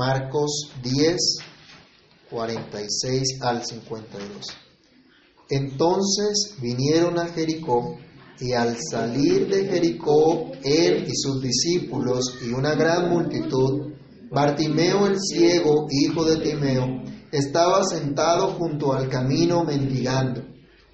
Marcos 10, 46 al 52. Entonces vinieron a Jericó y al salir de Jericó, él y sus discípulos y una gran multitud, Bartimeo el ciego, hijo de Timeo, estaba sentado junto al camino mendigando,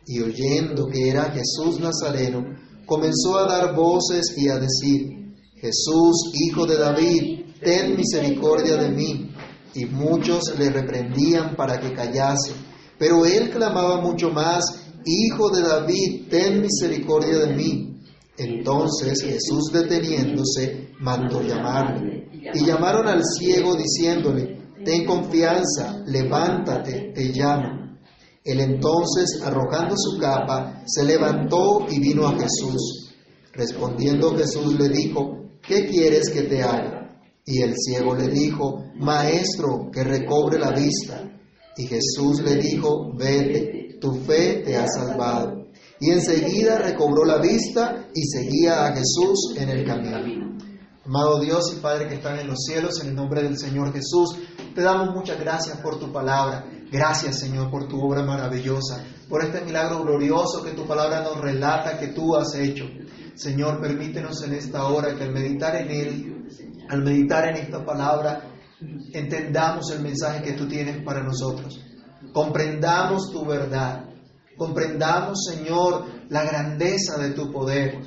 y oyendo que era Jesús Nazareno, comenzó a dar voces y a decir, Jesús, hijo de David, ten misericordia de mí. Y muchos le reprendían para que callase. Pero él clamaba mucho más, Hijo de David, ten misericordia de mí. Entonces Jesús deteniéndose, mandó llamarle. Y llamaron al ciego diciéndole, Ten confianza, levántate, te llamo. Él entonces, arrojando su capa, se levantó y vino a Jesús. Respondiendo Jesús le dijo, ¿qué quieres que te haga? Y el ciego le dijo, Maestro, que recobre la vista. Y Jesús le dijo, vete, tu fe te ha salvado. Y enseguida recobró la vista y seguía a Jesús en el camino. Amado Dios y Padre que están en los cielos, en el nombre del Señor Jesús, te damos muchas gracias por tu palabra. Gracias, Señor, por tu obra maravillosa, por este milagro glorioso que tu palabra nos relata que tú has hecho. Señor, permítenos en esta hora que al meditar en Él, al meditar en esta palabra, entendamos el mensaje que tú tienes para nosotros. Comprendamos tu verdad. Comprendamos, Señor, la grandeza de tu poder.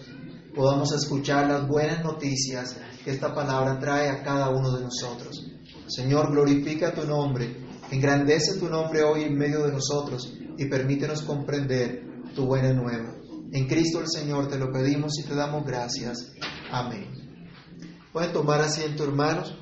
Podamos escuchar las buenas noticias que esta palabra trae a cada uno de nosotros. Señor, glorifica tu nombre, engrandece tu nombre hoy en medio de nosotros y permítenos comprender tu buena nueva. En Cristo el Señor te lo pedimos y te damos gracias. Amén. Pueden tomar asiento, hermanos.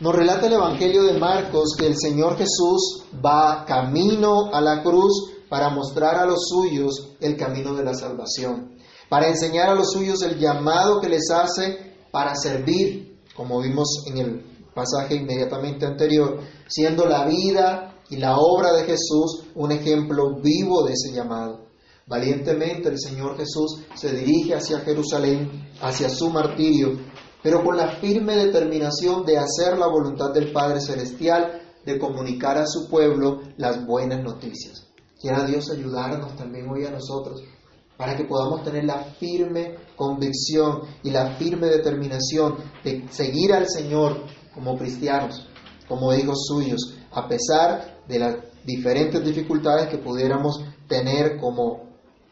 Nos relata el Evangelio de Marcos que el Señor Jesús va camino a la cruz para mostrar a los suyos el camino de la salvación, para enseñar a los suyos el llamado que les hace para servir, como vimos en el pasaje inmediatamente anterior, siendo la vida y la obra de Jesús un ejemplo vivo de ese llamado. Valientemente el Señor Jesús se dirige hacia Jerusalén, hacia su martirio, pero con la firme determinación de hacer la voluntad del Padre Celestial, de comunicar a su pueblo las buenas noticias. Quiera Dios ayudarnos también hoy a nosotros para que podamos tener la firme convicción y la firme determinación de seguir al Señor como cristianos, como hijos suyos, a pesar de las diferentes dificultades que pudiéramos tener como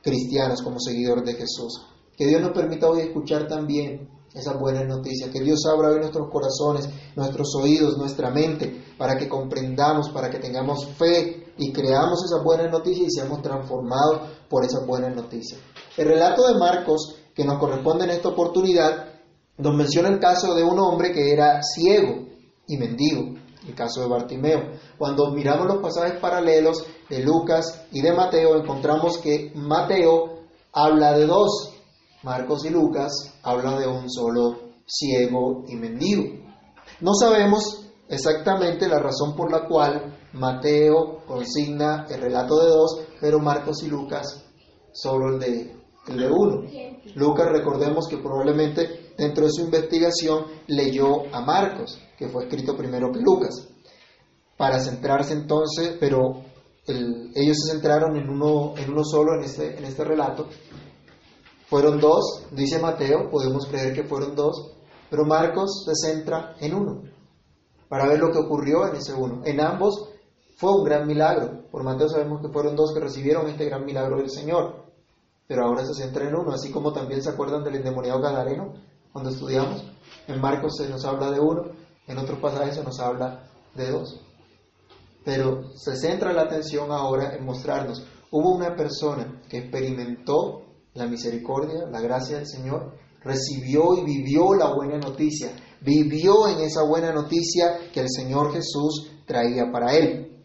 cristianos, como seguidores de Jesús. Que Dios nos permita hoy escuchar también esas buenas noticias, que Dios abra hoy nuestros corazones, nuestros oídos, nuestra mente, para que comprendamos, para que tengamos fe y creamos esas buenas noticias y seamos transformados por esas buenas noticias. El relato de Marcos, que nos corresponde en esta oportunidad, nos menciona el caso de un hombre que era ciego y mendigo, el caso de Bartimeo. Cuando miramos los pasajes paralelos de Lucas y de Mateo, encontramos que Mateo habla de dos, Marcos y Lucas hablan de un solo ciego y mendigo. No sabemos exactamente la razón por la cual Mateo consigna el relato de dos, pero Marcos y Lucas solo el de, el de uno. Lucas, recordemos que probablemente dentro de su investigación leyó a Marcos, que fue escrito primero que Lucas, para centrarse entonces, pero ellos se centraron en uno, en uno solo en este, en este relato. Fueron dos, dice Mateo, podemos creer que fueron dos, pero Marcos se centra en uno, para ver lo que ocurrió en ese uno. En ambos fue un gran milagro. Por Mateo sabemos que fueron dos que recibieron este gran milagro del Señor, pero ahora se centra en uno, así como también se acuerdan del endemoniado gadareno cuando estudiamos. En Marcos se nos habla de uno, en otros pasajes se nos habla de dos. Pero se centra la atención ahora en mostrarnos, hubo una persona que experimentó la misericordia, la gracia del Señor, recibió y vivió la buena noticia, vivió en esa buena noticia que el Señor Jesús traía para él.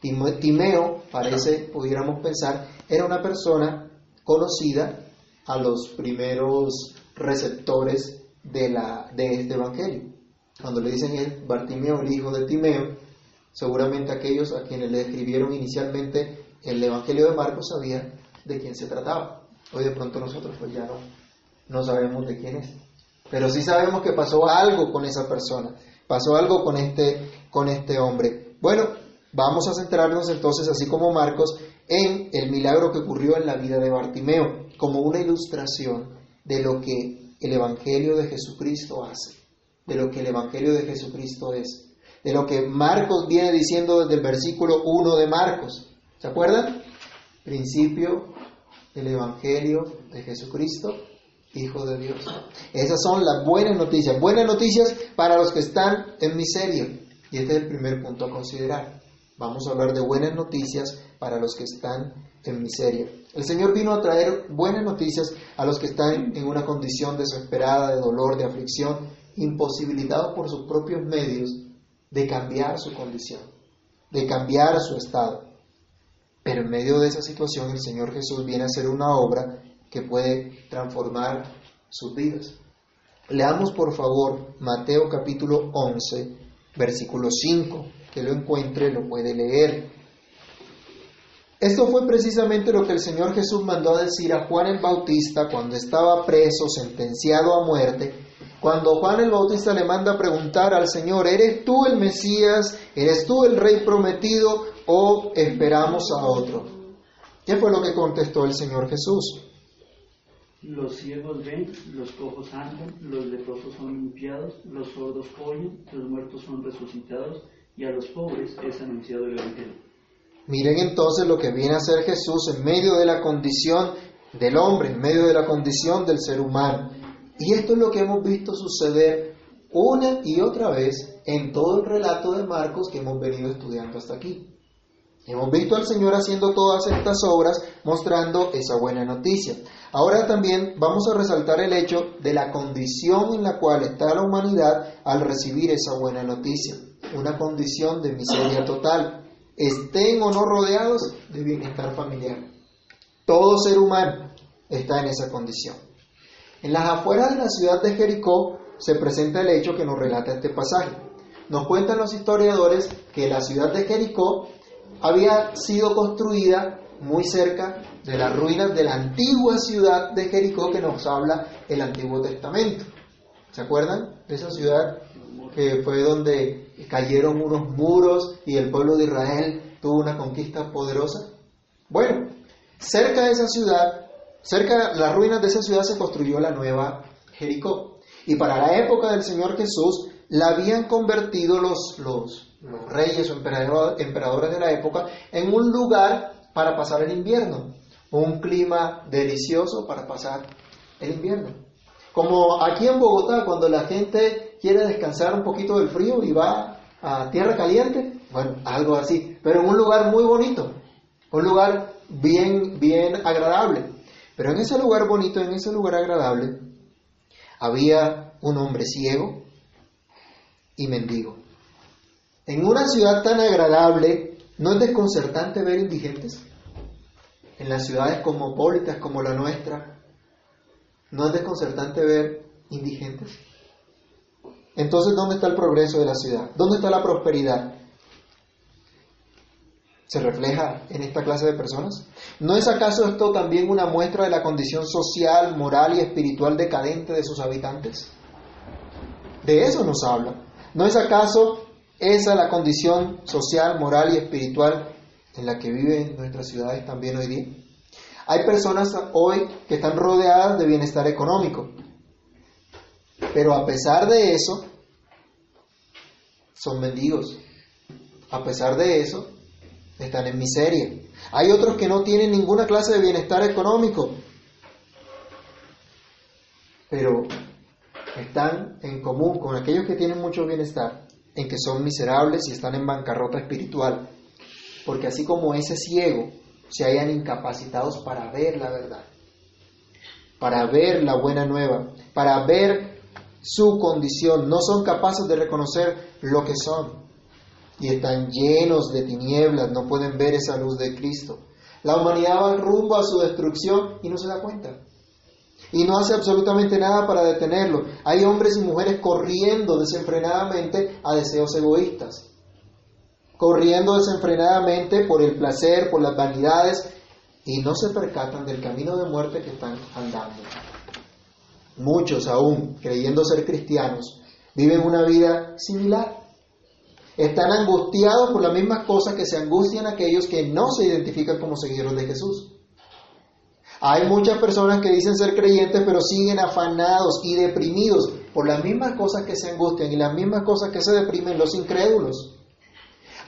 Timeo, parece, pudiéramos pensar, era una persona conocida a los primeros receptores de, la, de este Evangelio. Cuando le dicen Bartimeo, el hijo de Timeo, seguramente aquellos a quienes le escribieron inicialmente el Evangelio de Marcos sabían de quién se trataba. Hoy de pronto nosotros pues ya no, no sabemos de quién es. pero sí sabemos que pasó algo con esa persona, pasó algo con este, con este hombre. Bueno, vamos a centrarnos entonces, así como Marcos, en el milagro que ocurrió en la vida de Bartimeo, como una ilustración de lo que el Evangelio de Jesucristo hace, de lo que el Evangelio de Jesucristo es, de lo que Marcos viene diciendo desde el versículo 1 de Marcos. ¿Se acuerdan? Principio del Evangelio de Jesucristo, Hijo de Dios. Esas son las buenas noticias. Buenas noticias para los que están en miseria. Y este es el primer punto a considerar. Vamos a hablar de buenas noticias para los que están en miseria. El Señor vino a traer buenas noticias a los que están en una condición desesperada, de dolor, de aflicción, imposibilitados por sus propios medios de cambiar su condición, de cambiar su estado. Pero en medio de esa situación el Señor Jesús viene a hacer una obra que puede transformar sus vidas. Leamos por favor Mateo capítulo 11, versículo 5. Que lo encuentre, lo puede leer. Esto fue precisamente lo que el Señor Jesús mandó a decir a Juan el Bautista cuando estaba preso, sentenciado a muerte. Cuando Juan el Bautista le manda a preguntar al Señor, ¿eres tú el Mesías? ¿Eres tú el Rey prometido? ¿O esperamos a otro? ¿Qué fue lo que contestó el Señor Jesús? Los ciegos ven, los cojos andan, los leprosos son limpiados, los sordos oyen, los muertos son resucitados y a los pobres es anunciado el Evangelio. Miren entonces lo que viene a hacer Jesús en medio de la condición del hombre, en medio de la condición del ser humano. Y esto es lo que hemos visto suceder una y otra vez en todo el relato de Marcos que hemos venido estudiando hasta aquí. Hemos visto al Señor haciendo todas estas obras mostrando esa buena noticia. Ahora también vamos a resaltar el hecho de la condición en la cual está la humanidad al recibir esa buena noticia. Una condición de miseria total. Estén o no rodeados de bienestar familiar. Todo ser humano está en esa condición. En las afueras de la ciudad de Jericó se presenta el hecho que nos relata este pasaje. Nos cuentan los historiadores que la ciudad de Jericó había sido construida muy cerca de las ruinas de la antigua ciudad de Jericó que nos habla el Antiguo Testamento. ¿Se acuerdan de esa ciudad que fue donde cayeron unos muros y el pueblo de Israel tuvo una conquista poderosa? Bueno, cerca de esa ciudad, cerca de las ruinas de esa ciudad se construyó la nueva Jericó. Y para la época del Señor Jesús la habían convertido los, los, los reyes o emperadores de la época en un lugar para pasar el invierno, un clima delicioso para pasar el invierno. Como aquí en Bogotá, cuando la gente quiere descansar un poquito del frío y va a tierra caliente, bueno, algo así, pero en un lugar muy bonito, un lugar bien, bien agradable. Pero en ese lugar bonito, en ese lugar agradable, había un hombre ciego y mendigo. En una ciudad tan agradable, ¿no es desconcertante ver indigentes? En las ciudades cosmopolitas como la nuestra, ¿no es desconcertante ver indigentes? Entonces, ¿dónde está el progreso de la ciudad? ¿Dónde está la prosperidad? ¿Se refleja en esta clase de personas? ¿No es acaso esto también una muestra de la condición social, moral y espiritual decadente de sus habitantes? De eso nos habla. ¿No es acaso esa la condición social, moral y espiritual en la que viven nuestras ciudades también hoy día? Hay personas hoy que están rodeadas de bienestar económico, pero a pesar de eso, son mendigos. A pesar de eso, están en miseria. Hay otros que no tienen ninguna clase de bienestar económico, pero están en común con aquellos que tienen mucho bienestar, en que son miserables y están en bancarrota espiritual, porque así como ese ciego se hayan incapacitados para ver la verdad, para ver la buena nueva, para ver su condición, no son capaces de reconocer lo que son y están llenos de tinieblas, no pueden ver esa luz de Cristo. La humanidad va rumbo a su destrucción y no se da cuenta y no hace absolutamente nada para detenerlo. Hay hombres y mujeres corriendo desenfrenadamente a deseos egoístas, corriendo desenfrenadamente por el placer, por las vanidades, y no se percatan del camino de muerte que están andando. muchos aún, creyendo ser cristianos, viven una vida similar. Están angustiados por las mismas cosas que se angustian aquellos que no se identifican como seguidores de Jesús. Hay muchas personas que dicen ser creyentes, pero siguen afanados y deprimidos por las mismas cosas que se angustian y las mismas cosas que se deprimen los incrédulos.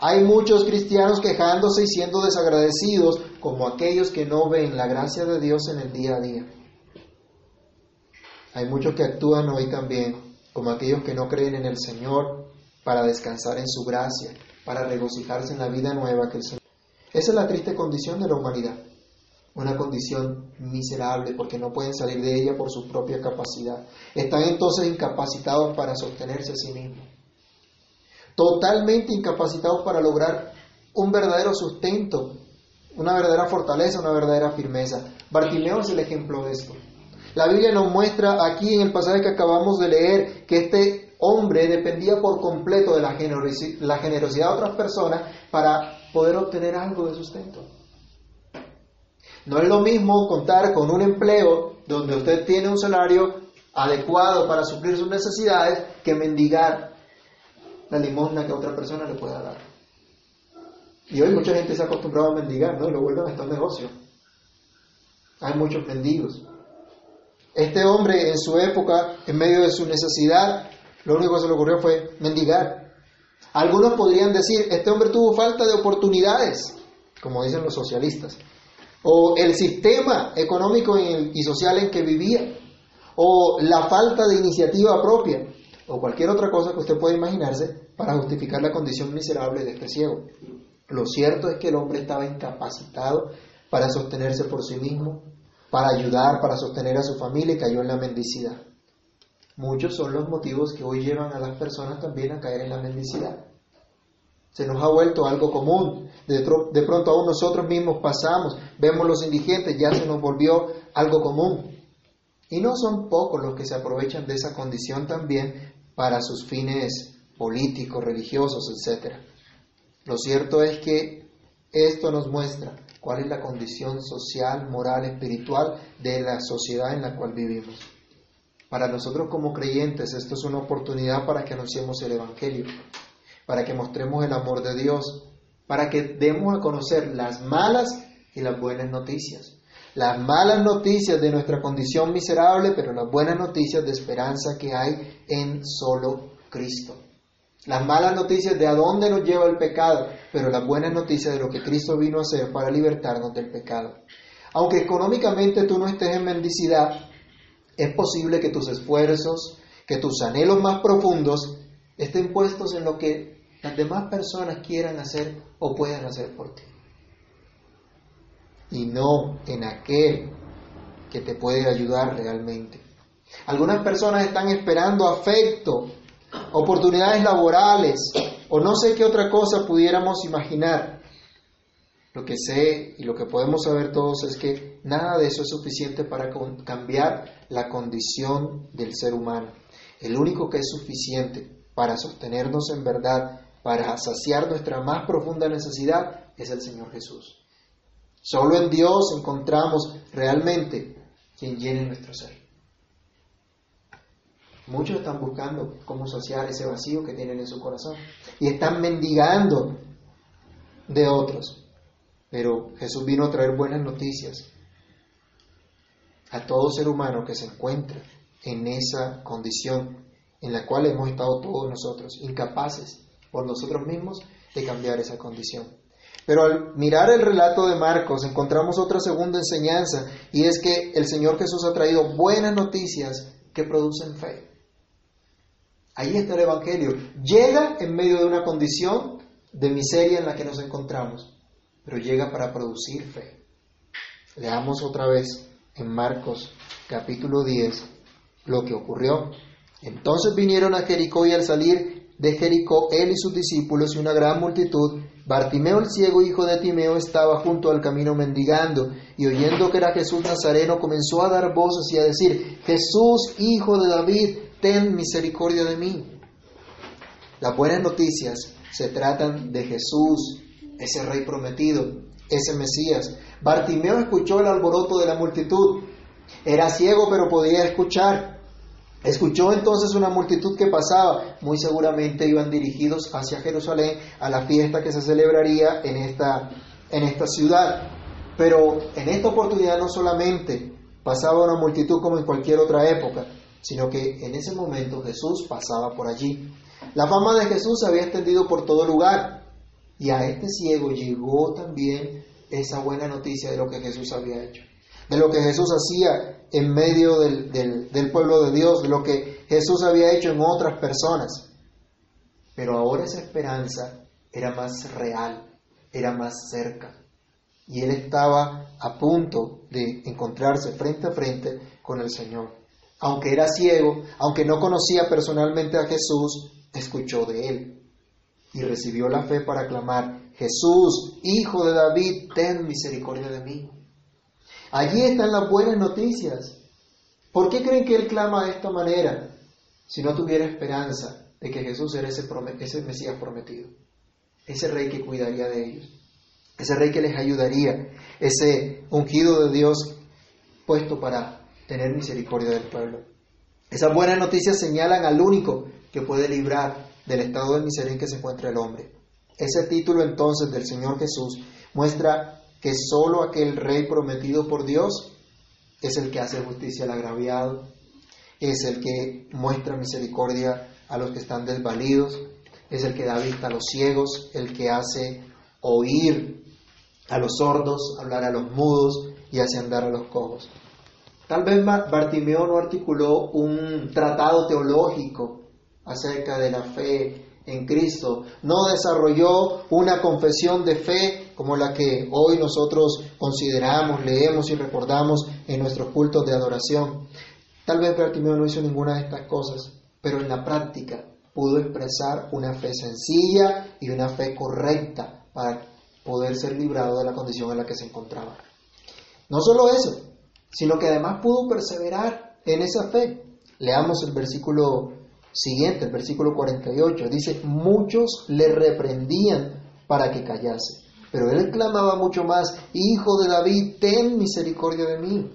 Hay muchos cristianos quejándose y siendo desagradecidos como aquellos que no ven la gracia de Dios en el día a día. Hay muchos que actúan hoy también como aquellos que no creen en el Señor para descansar en su gracia, para regocijarse en la vida nueva que el Señor. Esa es la triste condición de la humanidad una condición miserable porque no pueden salir de ella por su propia capacidad. Están entonces incapacitados para sostenerse a sí mismos. Totalmente incapacitados para lograr un verdadero sustento, una verdadera fortaleza, una verdadera firmeza. Bartimeo es el ejemplo de esto. La Biblia nos muestra aquí en el pasaje que acabamos de leer que este hombre dependía por completo de la generosidad de otras personas para poder obtener algo de sustento. No es lo mismo contar con un empleo donde usted tiene un salario adecuado para suplir sus necesidades que mendigar la limosna que otra persona le pueda dar. Y hoy mucha gente se ha acostumbrado a mendigar, ¿no? Y lo vuelven a estar negocio. Hay muchos mendigos. Este hombre en su época, en medio de su necesidad, lo único que se le ocurrió fue mendigar. Algunos podrían decir, este hombre tuvo falta de oportunidades, como dicen los socialistas o el sistema económico y social en que vivía, o la falta de iniciativa propia, o cualquier otra cosa que usted pueda imaginarse para justificar la condición miserable de este ciego. Lo cierto es que el hombre estaba incapacitado para sostenerse por sí mismo, para ayudar, para sostener a su familia y cayó en la mendicidad. Muchos son los motivos que hoy llevan a las personas también a caer en la mendicidad. Se nos ha vuelto algo común. De, pronto aún nosotros mismos pasamos, vemos los indigentes, ya se nos volvió algo común. Y no son pocos los que se aprovechan de esa condición también para sus fines políticos, religiosos, etc. Lo cierto es que esto nos muestra cuál es la condición social, moral, espiritual de la sociedad en la cual vivimos. Para nosotros como creyentes esto es una oportunidad para que anunciemos el Evangelio para que mostremos el amor de Dios, para que demos a conocer las malas y las buenas noticias. Las malas noticias de nuestra condición miserable, pero las buenas noticias de esperanza que hay en solo Cristo. Las malas noticias de a dónde nos lleva el pecado, pero las buenas noticias de lo que Cristo vino a hacer para libertarnos del pecado. Aunque económicamente tú no estés en mendicidad, es posible que tus esfuerzos, que tus anhelos más profundos estén puestos en lo que las demás personas quieran hacer o puedan hacer por ti. Y no en aquel que te puede ayudar realmente. Algunas personas están esperando afecto, oportunidades laborales o no sé qué otra cosa pudiéramos imaginar. Lo que sé y lo que podemos saber todos es que nada de eso es suficiente para cambiar la condición del ser humano. El único que es suficiente para sostenernos en verdad, para saciar nuestra más profunda necesidad, es el Señor Jesús. Solo en Dios encontramos realmente quien llene nuestro ser. Muchos están buscando cómo saciar ese vacío que tienen en su corazón y están mendigando de otros. Pero Jesús vino a traer buenas noticias a todo ser humano que se encuentra en esa condición en la cual hemos estado todos nosotros, incapaces por nosotros mismos de cambiar esa condición. Pero al mirar el relato de Marcos encontramos otra segunda enseñanza y es que el Señor Jesús ha traído buenas noticias que producen fe. Ahí está el Evangelio. Llega en medio de una condición de miseria en la que nos encontramos, pero llega para producir fe. Leamos otra vez en Marcos capítulo 10 lo que ocurrió. Entonces vinieron a Jericó y al salir de Jericó él y sus discípulos y una gran multitud, Bartimeo el ciego, hijo de Timeo, estaba junto al camino mendigando, y oyendo que era Jesús Nazareno, comenzó a dar voces y a decir, Jesús, hijo de David, ten misericordia de mí. Las buenas noticias se tratan de Jesús, ese rey prometido, ese Mesías. Bartimeo escuchó el alboroto de la multitud. Era ciego, pero podía escuchar. Escuchó entonces una multitud que pasaba, muy seguramente iban dirigidos hacia Jerusalén a la fiesta que se celebraría en esta, en esta ciudad. Pero en esta oportunidad no solamente pasaba una multitud como en cualquier otra época, sino que en ese momento Jesús pasaba por allí. La fama de Jesús se había extendido por todo lugar y a este ciego llegó también esa buena noticia de lo que Jesús había hecho, de lo que Jesús hacía en medio del, del, pueblo de Dios, de lo que Jesús había hecho en otras personas. Pero ahora esa esperanza era más real, era más cerca. Y él estaba a punto de encontrarse frente a frente con el Señor. Aunque era ciego, aunque no conocía personalmente a Jesús, escuchó de él y recibió la fe para clamar, Jesús, Hijo de David, ten misericordia de mí. Allí están las buenas noticias. ¿Por qué creen que él clama de esta manera si no tuviera esperanza de que Jesús era ese, ese Mesías prometido? Ese rey que cuidaría de ellos, ese rey que les ayudaría, ese ungido de Dios puesto para tener misericordia del pueblo. Esas buenas noticias señalan al único que puede librar del estado de miseria en que se encuentra el hombre. Ese título entonces del Señor Jesús muestra que sólo aquel rey prometido por Dios es el que hace justicia al agraviado, es el que muestra misericordia a los que están desvalidos, es el que da vista a los ciegos, el que hace oír a los sordos, hablar a los mudos y hace andar a los cojos. Tal vez Bartimeo no articuló un tratado teológico acerca de la fe en Cristo. No desarrolló una confesión de fe como la que hoy nosotros consideramos, leemos y recordamos en nuestros cultos de adoración. Tal vez Bartimeo no hizo ninguna de estas cosas, pero en la práctica pudo expresar una fe sencilla y una fe correcta para poder ser librado de la condición en la que se encontraba. No solo eso, sino que además pudo perseverar en esa fe. Leamos el versículo siguiente, el versículo 48, dice, muchos le reprendían para que callase, pero él clamaba mucho más, Hijo de David, ten misericordia de mí.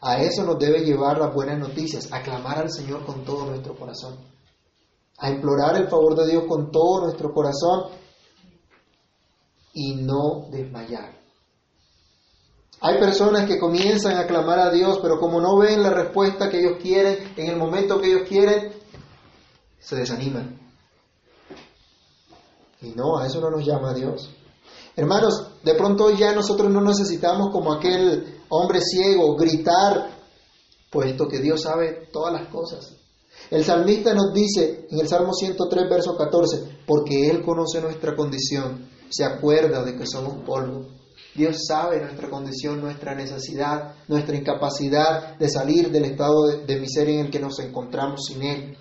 A eso nos debe llevar las buenas noticias, a clamar al Señor con todo nuestro corazón, a implorar el favor de Dios con todo nuestro corazón y no desmayar. Hay personas que comienzan a clamar a Dios, pero como no ven la respuesta que ellos quieren en el momento que ellos quieren, se desaniman. Y no, a eso no nos llama Dios. Hermanos, de pronto ya nosotros no necesitamos como aquel hombre ciego gritar, puesto que Dios sabe todas las cosas. El salmista nos dice en el Salmo 103, verso 14, porque Él conoce nuestra condición, se acuerda de que somos polvo. Dios sabe nuestra condición, nuestra necesidad, nuestra incapacidad de salir del estado de, miseria en el que nos encontramos sin Él.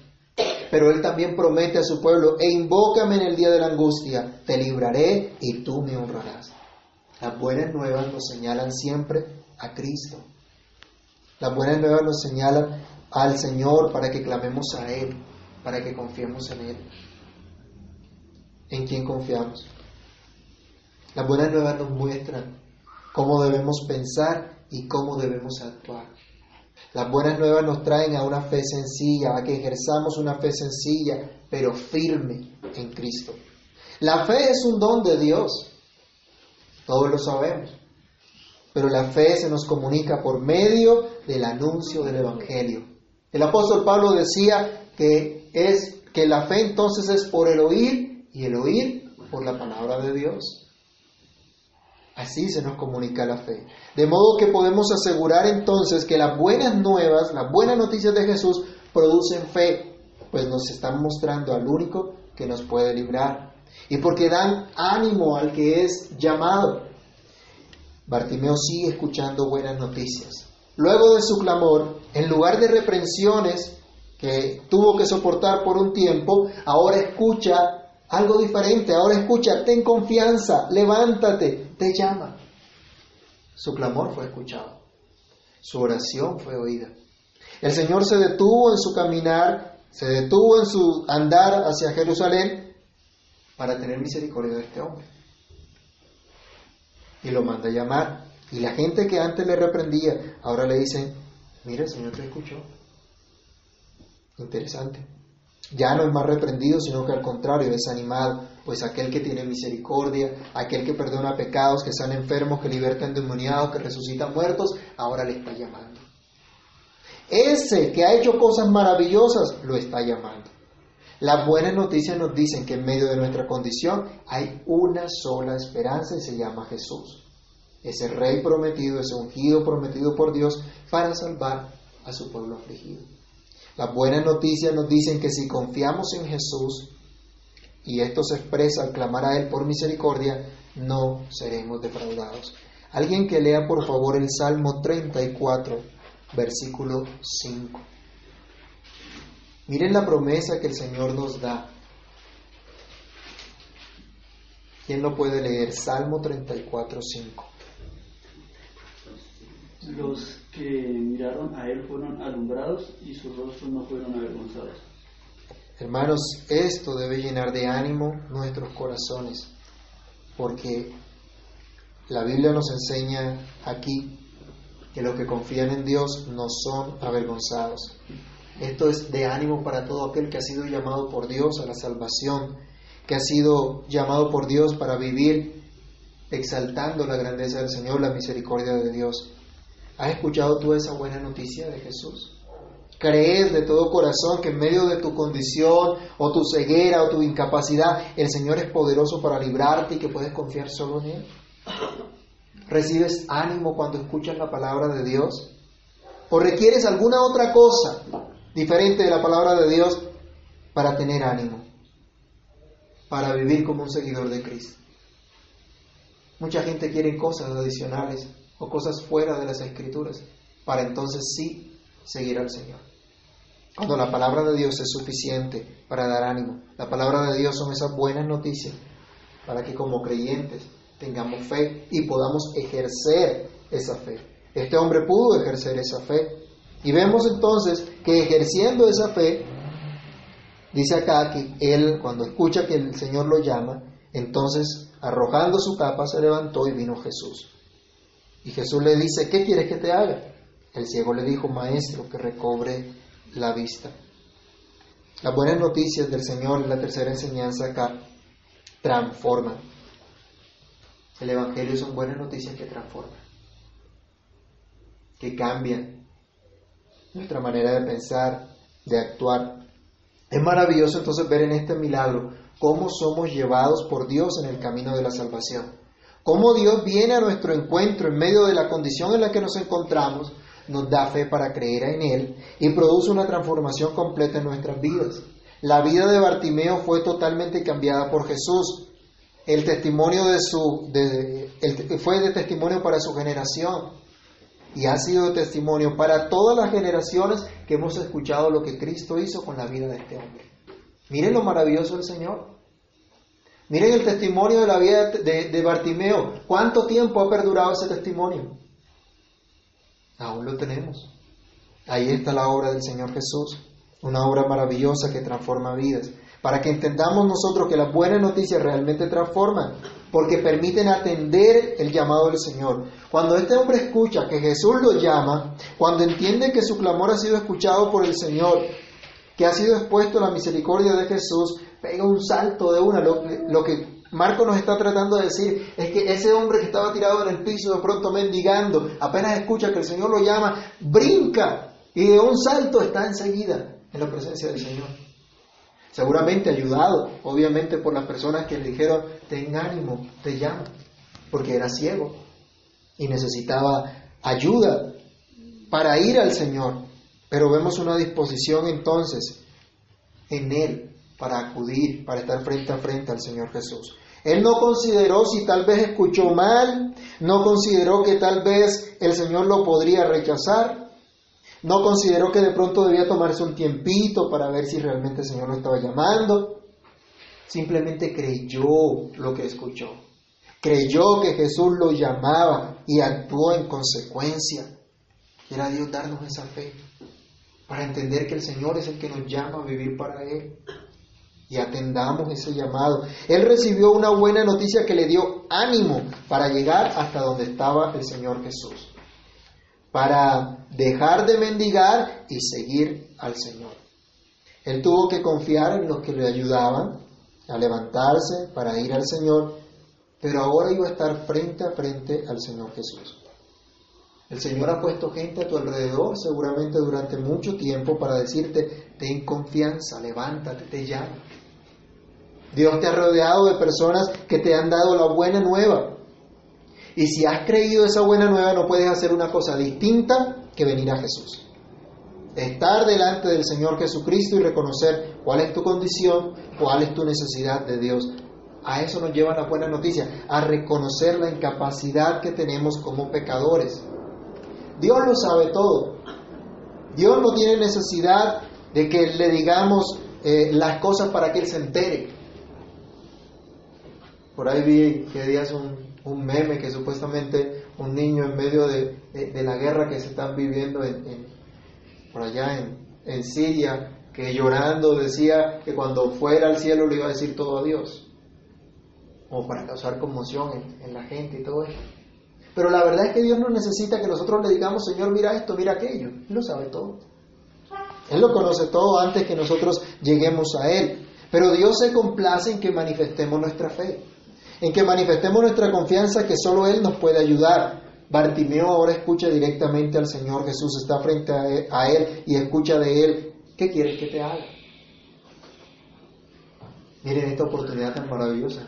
Pero Él también promete a su pueblo, e invócame en el día de la angustia, te libraré y tú me honrarás. Las buenas nuevas nos señalan siempre a Cristo. Las buenas nuevas nos señalan al Señor para que clamemos a Él, para que confiemos en Él. ¿En quién confiamos? Las buenas nuevas nos muestran cómo debemos pensar y cómo debemos actuar. Las buenas nuevas nos traen a una fe sencilla, a que ejerzamos una fe sencilla, pero firme en Cristo. La fe es un don de Dios, todos lo sabemos, pero la fe se nos comunica por medio del anuncio del Evangelio. El apóstol Pablo decía que es que la fe entonces es por el oír y el oír por la palabra de Dios. Así se nos comunica la fe. De modo que podemos asegurar entonces que las buenas nuevas, las buenas noticias de Jesús producen fe, pues nos están mostrando al único que nos puede librar. Y porque dan ánimo al que es llamado. Bartimeo sigue escuchando buenas noticias. Luego de su clamor, en lugar de reprensiones que tuvo que soportar por un tiempo, ahora escucha algo diferente. Ahora escucha, ten confianza, levántate, llama. Su clamor fue escuchado. Su oración fue oída. El Señor se detuvo en su caminar, se detuvo en su andar hacia Jerusalén para tener misericordia de este hombre. Y lo manda a llamar. Y la gente que antes le reprendía, ahora le dicen, mira, el Señor te escuchó. Interesante. Ya no es más reprendido, sino que al contrario es animado, pues aquel que tiene misericordia, aquel que perdona pecados, que están enfermos, que liberta endemoniados, que resucita muertos, ahora le está llamando. Ese que ha hecho cosas maravillosas, lo está llamando. Las buenas noticias nos dicen que en medio de nuestra condición hay una sola esperanza y se llama Jesús. Ese rey prometido, ese ungido prometido por Dios para salvar a su pueblo afligido. Las buenas noticias nos dicen que si confiamos en Jesús, y esto se expresa al clamar a Él por misericordia, no seremos defraudados. Alguien que lea por favor el Salmo 34, versículo 5. Miren la promesa que el Señor nos da. ¿Quién lo puede leer? Salmo 34, 5. Los que miraron a Él fueron alumbrados y sus rostros no fueron avergonzados. Hermanos, esto debe llenar de ánimo nuestros corazones, porque la Biblia nos enseña aquí que los que confían en Dios no son avergonzados. Esto es de ánimo para todo aquel que ha sido llamado por Dios a la salvación, que ha sido llamado por Dios para vivir exaltando la grandeza del Señor, la misericordia de Dios. ¿Has escuchado tú esa buena noticia de Jesús? ¿Crees de todo corazón que en medio de tu condición o tu ceguera o tu incapacidad el Señor es poderoso para librarte y que puedes confiar solo en Él? ¿Recibes ánimo cuando escuchas la palabra de Dios? ¿O requieres alguna otra cosa diferente de la palabra de Dios para tener ánimo? Para vivir como un seguidor de Cristo. Mucha gente quiere cosas adicionales o cosas fuera de las escrituras para entonces sí seguir al Señor. Cuando la palabra de Dios es suficiente para dar ánimo, la palabra de Dios son esas buenas noticias para que como creyentes tengamos fe y podamos ejercer esa fe. Este hombre pudo ejercer esa fe. Y vemos entonces que ejerciendo esa fe, dice acá que él cuando escucha que el Señor lo llama, entonces arrojando su capa se levantó y vino Jesús. Y Jesús le dice, ¿qué quieres que te haga? El ciego le dijo, maestro, que recobre la vista. Las buenas noticias del Señor la tercera enseñanza acá transforman. El Evangelio son buenas noticias que transforman, que cambian nuestra manera de pensar, de actuar. Es maravilloso entonces ver en este milagro cómo somos llevados por Dios en el camino de la salvación. Cómo Dios viene a nuestro encuentro en medio de la condición en la que nos encontramos, nos da fe para creer en Él y produce una transformación completa en nuestras vidas. La vida de Bartimeo fue totalmente cambiada por Jesús. El testimonio de su, fue de testimonio para su generación y ha sido de testimonio para todas las generaciones que hemos escuchado lo que Cristo hizo con la vida de este hombre. Miren lo maravilloso del Señor. Miren el testimonio de la vida de, Bartimeo. ¿Cuánto tiempo ha perdurado ese testimonio? Aún lo tenemos. Ahí está la obra del Señor Jesús, una obra maravillosa que transforma vidas para que entendamos nosotros que las buenas noticias realmente transforman, porque permiten atender el llamado del Señor. Cuando este hombre escucha que Jesús lo llama, cuando entiende que su clamor ha sido escuchado por el Señor, que ha sido expuesto a la misericordia de Jesús, pega un salto de una. Lo, lo que Marco nos está tratando de decir es que ese hombre que estaba tirado en el piso de pronto mendigando, apenas escucha que el Señor lo llama, brinca y de un salto está enseguida en la presencia del Señor seguramente ayudado, obviamente, por las personas que le dijeron, ten ánimo, te llamo, porque era ciego y necesitaba ayuda para ir al Señor. Pero vemos una disposición entonces en Él para acudir, para estar frente a frente al Señor Jesús. Él no consideró si tal vez escuchó mal, no consideró que tal vez el Señor lo podría rechazar, no consideró que de pronto debía tomarse un tiempito para ver si realmente el Señor lo estaba llamando. Simplemente creyó lo que escuchó. Creyó que Jesús lo llamaba y actuó en consecuencia. Quiera Dios darnos esa fe para entender que el Señor es el que nos llama a vivir para Él y atendamos ese llamado. Él recibió una buena noticia que le dio ánimo para llegar hasta donde estaba el Señor Jesús para dejar de mendigar y seguir al Señor. Él tuvo que confiar en los que le ayudaban a levantarse para ir al Señor, pero ahora iba a estar frente a frente al Señor Jesús. El Señor ha puesto gente a tu alrededor, seguramente durante mucho tiempo, para decirte, ten confianza, levántate, te llamo. Dios te ha rodeado de personas que te han dado la buena nueva. Y si has creído esa buena nueva, no puedes hacer una cosa distinta que venir a Jesús. Estar delante del Señor Jesucristo y reconocer cuál es tu condición, cuál es tu necesidad de Dios. A eso nos lleva la buena noticia, a reconocer la incapacidad que tenemos como pecadores. Dios lo sabe todo. Dios no tiene necesidad de que le digamos eh, las cosas para que Él se entere. Por ahí vi que días un, un meme que supuestamente un niño en medio de, la guerra que se están viviendo en, por allá en, en, Siria, que llorando decía que cuando fuera al cielo le iba a decir todo a Dios, como para causar conmoción en, la gente y todo eso. Pero la verdad es que Dios no necesita que nosotros le digamos, Señor, mira esto, mira aquello. Él lo sabe todo. Él lo conoce todo antes que nosotros lleguemos a Él. Pero Dios se complace en que manifestemos nuestra fe en que manifestemos nuestra confianza que solo Él nos puede ayudar. Bartimeo ahora escucha directamente al Señor Jesús, está frente a Él y escucha de Él, ¿qué quieres que te haga? Miren esta oportunidad tan maravillosa.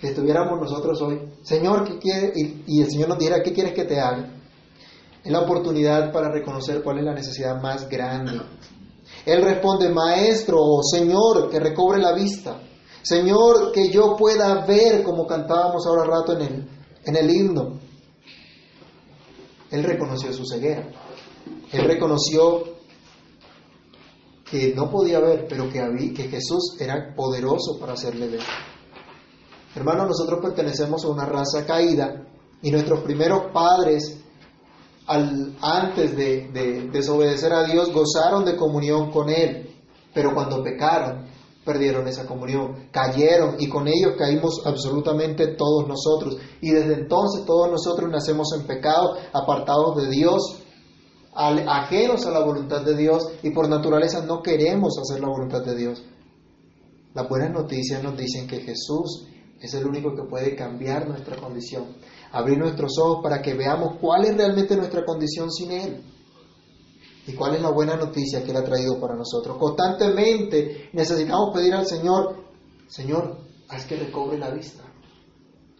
Que estuviéramos nosotros hoy, Señor, ¿qué quiere? Y, el Señor nos dijera, ¿qué quieres que te haga? Es la oportunidad para reconocer cuál es la necesidad más grande. Él responde, Maestro o Señor, que recobre la vista. Señor, que yo pueda ver como cantábamos ahora rato en el, en el himno. Él reconoció su ceguera. Él reconoció que no podía ver, pero que, había, que Jesús era poderoso para hacerle ver. Hermanos, nosotros pertenecemos a una raza caída y nuestros primeros padres, antes de, de desobedecer a Dios, gozaron de comunión con Él, pero cuando pecaron, perdieron esa comunión, cayeron y con ellos caímos absolutamente todos nosotros. Y desde entonces todos nosotros nacemos en pecado, apartados de Dios, ajenos a la voluntad de Dios y por naturaleza no queremos hacer la voluntad de Dios. Las buenas noticias nos dicen que Jesús es el único que puede cambiar nuestra condición, abrir nuestros ojos para que veamos cuál es realmente nuestra condición sin Él. ¿Y cuál es la buena noticia que Él ha traído para nosotros? Constantemente necesitamos pedir al Señor, Señor, haz que recobre la vista,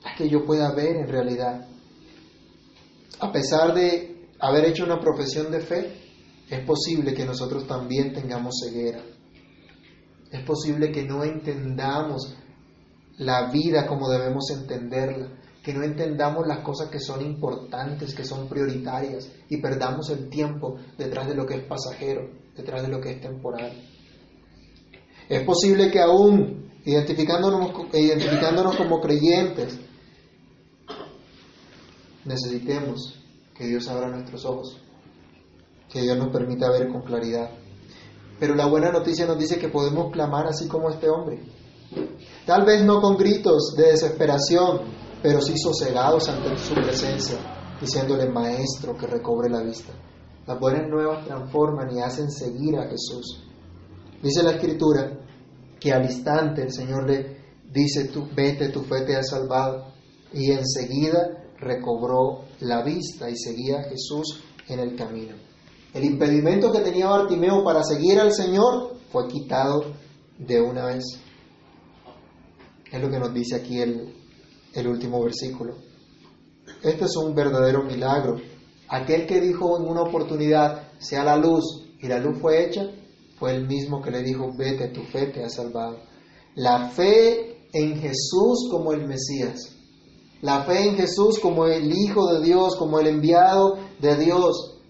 haz que yo pueda ver en realidad. A pesar de haber hecho una profesión de fe, es posible que nosotros también tengamos ceguera. Es posible que no entendamos la vida como debemos entenderla que no entendamos las cosas que son importantes, que son prioritarias y perdamos el tiempo detrás de lo que es pasajero, detrás de lo que es temporal. Es posible que aún identificándonos, identificándonos como creyentes, necesitemos que Dios abra nuestros ojos, que Dios nos permita ver con claridad. Pero la buena noticia nos dice que podemos clamar así como este hombre. Tal vez no con gritos de desesperación, pero sí sosegados ante su presencia, diciéndole, Maestro, que recobre la vista. Las buenas nuevas transforman y hacen seguir a Jesús. Dice la Escritura que al instante el Señor le dice, vete, tu fe te ha salvado. Y enseguida recobró la vista y seguía a Jesús en el camino. El impedimento que tenía Bartimeo para seguir al Señor fue quitado de una vez. Es lo que nos dice aquí el, último versículo. Este es un verdadero milagro. Aquel que dijo en una oportunidad, sea la luz, y la luz fue hecha, fue el mismo que le dijo, vete, tu fe te ha salvado. La fe en Jesús como el Mesías, la fe en Jesús como el Hijo de Dios, como el enviado de Dios,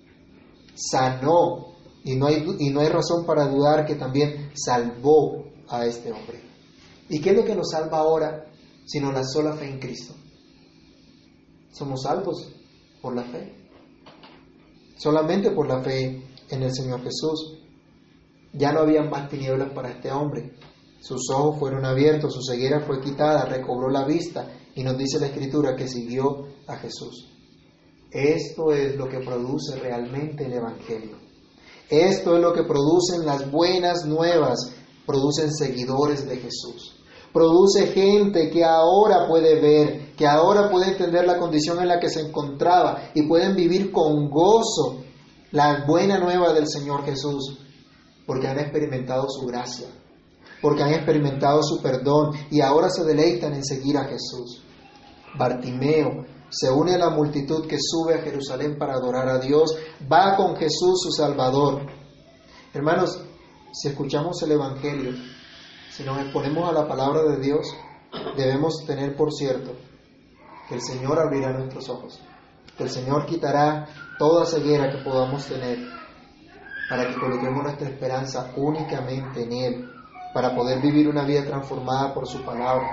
sanó. Y no hay, y no hay razón para dudar que también salvó a este hombre. ¿Y qué es lo que nos salva ahora? sino la sola fe en Cristo. Somos salvos por la fe, solamente por la fe en el Señor Jesús. Ya no había más tinieblas para este hombre. Sus ojos fueron abiertos, su ceguera fue quitada, recobró la vista y nos dice la Escritura que siguió a Jesús. Esto es lo que produce realmente el Evangelio. Esto es lo que producen las buenas nuevas, producen seguidores de Jesús. Produce gente que ahora puede ver, que ahora puede entender la condición en la que se encontraba y pueden vivir con gozo la buena nueva del Señor Jesús, porque han experimentado su gracia, porque han experimentado su perdón y ahora se deleitan en seguir a Jesús. Bartimeo se une a la multitud que sube a Jerusalén para adorar a Dios, va con Jesús su Salvador. Hermanos, si escuchamos el Evangelio, si nos exponemos a la palabra de Dios, debemos tener por cierto que el Señor abrirá nuestros ojos, que el Señor quitará toda ceguera que podamos tener para que coloquemos nuestra esperanza únicamente en Él, para poder vivir una vida transformada por su palabra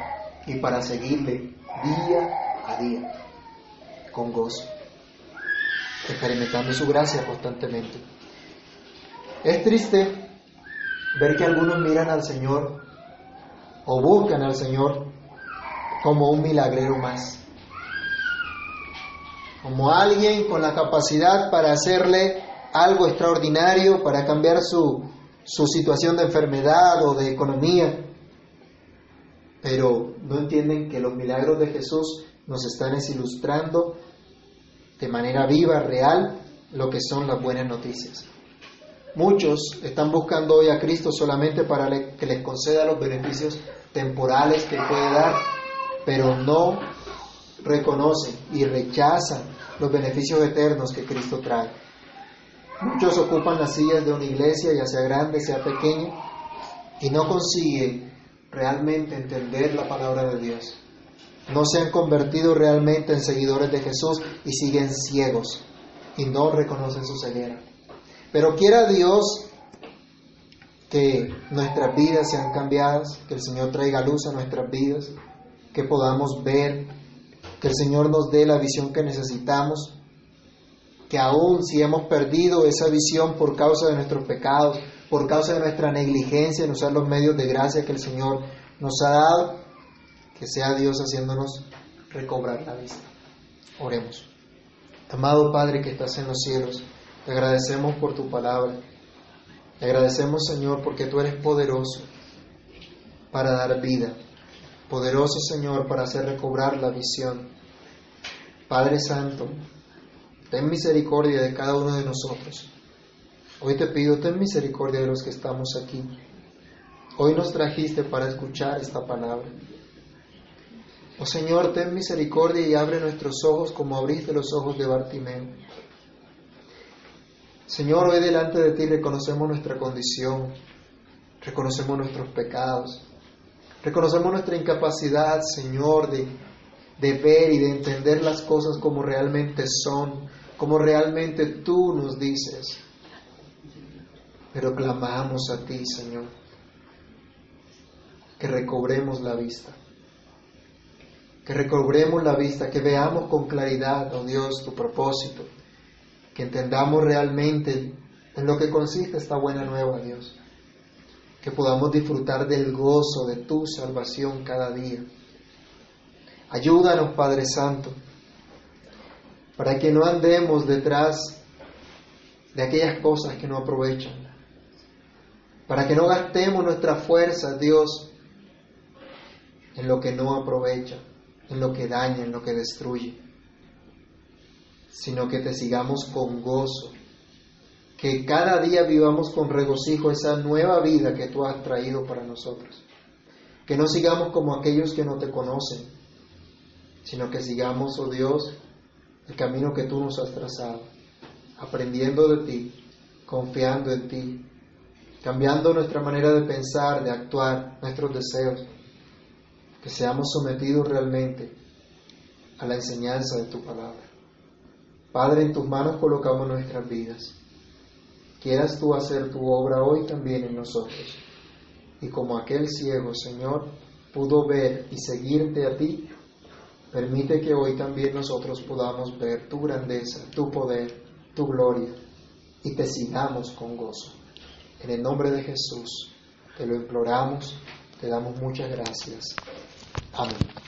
y para seguirle día a día con gozo, experimentando su gracia constantemente. Es triste ver que algunos miran al Señor o buscan al Señor como un milagrero más, como alguien con la capacidad para hacerle algo extraordinario, para cambiar su, su situación de enfermedad o de economía, pero no entienden que los milagros de Jesús nos están ilustrando de manera viva, real, lo que son las buenas noticias. Muchos están buscando hoy a Cristo solamente para que les conceda los beneficios temporales que puede dar, pero no reconocen y rechazan los beneficios eternos que Cristo trae. Muchos ocupan las sillas de una iglesia, ya sea grande, sea pequeña, y no consiguen realmente entender la palabra de Dios. No se han convertido realmente en seguidores de Jesús y siguen ciegos y no reconocen su ceguera. Pero quiera Dios que nuestras vidas sean cambiadas, que el Señor traiga luz a nuestras vidas, que podamos ver, que el Señor nos dé la visión que necesitamos, que aún si hemos perdido esa visión por causa de nuestros pecados, por causa de nuestra negligencia en usar los medios de gracia que el Señor nos ha dado, que sea Dios haciéndonos recobrar la vista. Oremos. Amado Padre que estás en los cielos, te agradecemos por tu palabra. Te agradecemos, Señor, porque tú eres poderoso para dar vida. Poderoso, Señor, para hacer recobrar la visión. Padre Santo, ten misericordia de cada uno de nosotros. Hoy te pido, ten misericordia de los que estamos aquí. Hoy nos trajiste para escuchar esta palabra. Oh Señor, ten misericordia y abre nuestros ojos como abriste los ojos de Bartimeo. Señor, hoy delante de ti reconocemos nuestra condición, reconocemos nuestros pecados, reconocemos nuestra incapacidad, Señor, de, ver y de entender las cosas como realmente son, como realmente tú nos dices. Pero clamamos a ti, Señor, que recobremos la vista, que recobremos la vista, que veamos con claridad, oh Dios, tu propósito, que entendamos realmente en lo que consiste esta buena nueva, Dios, que podamos disfrutar del gozo de tu salvación cada día. Ayúdanos, Padre Santo, para que no andemos detrás de aquellas cosas que no aprovechan, para que no gastemos nuestra fuerza, Dios, en lo que no aprovecha, en lo que daña, en lo que destruye, sino que te sigamos con gozo, que cada día vivamos con regocijo esa nueva vida que tú has traído para nosotros, que no sigamos como aquellos que no te conocen, sino que sigamos, oh Dios, el camino que tú nos has trazado, aprendiendo de ti, confiando en ti, cambiando nuestra manera de pensar, de actuar, nuestros deseos, que seamos sometidos realmente a la enseñanza de tu palabra. Padre, en tus manos colocamos nuestras vidas. Quieras tú hacer tu obra hoy también en nosotros. Y como aquel ciego, Señor, pudo ver y seguirte a ti, permite que hoy también nosotros podamos ver tu grandeza, tu poder, tu gloria y te sigamos con gozo. En el nombre de Jesús te lo imploramos, te damos muchas gracias. Amén.